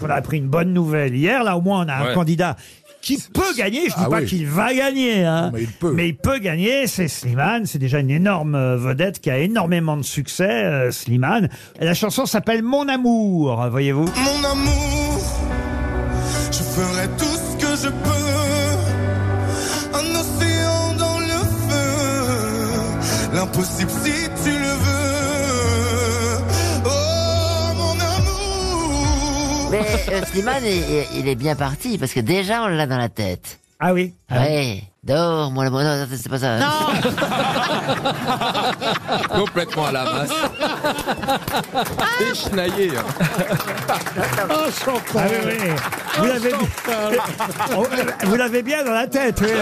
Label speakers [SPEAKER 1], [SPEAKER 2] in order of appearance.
[SPEAKER 1] qu'on a appris une bonne nouvelle hier. Là, au moins, on a un
[SPEAKER 2] Ouais.
[SPEAKER 1] candidat qui peut gagner. Je dis
[SPEAKER 3] Ah
[SPEAKER 1] pas
[SPEAKER 3] oui.
[SPEAKER 1] qu'il va gagner, hein.
[SPEAKER 3] mais il peut.
[SPEAKER 1] Mais il peut gagner. C'est Slimane. C'est déjà une énorme euh, vedette qui a énormément de succès, euh, Slimane. Et la chanson s'appelle Mon amour, voyez-vous.
[SPEAKER 4] Mon amour, je ferai tout ce que je peux. Un océan dans le feu, l'impossible si tu le veux.
[SPEAKER 5] Mais euh, Slimane, il, il est bien parti parce que déjà on l'a dans la tête.
[SPEAKER 1] Ah oui.
[SPEAKER 5] Ouais, dors, moi, non, non, c'est pas ça.
[SPEAKER 2] Complètement à la masse. Déchenaillé. hein.
[SPEAKER 1] Ah oui, oui. Vous l'avez Oh, vous l'avez bien dans la tête. oui, oui.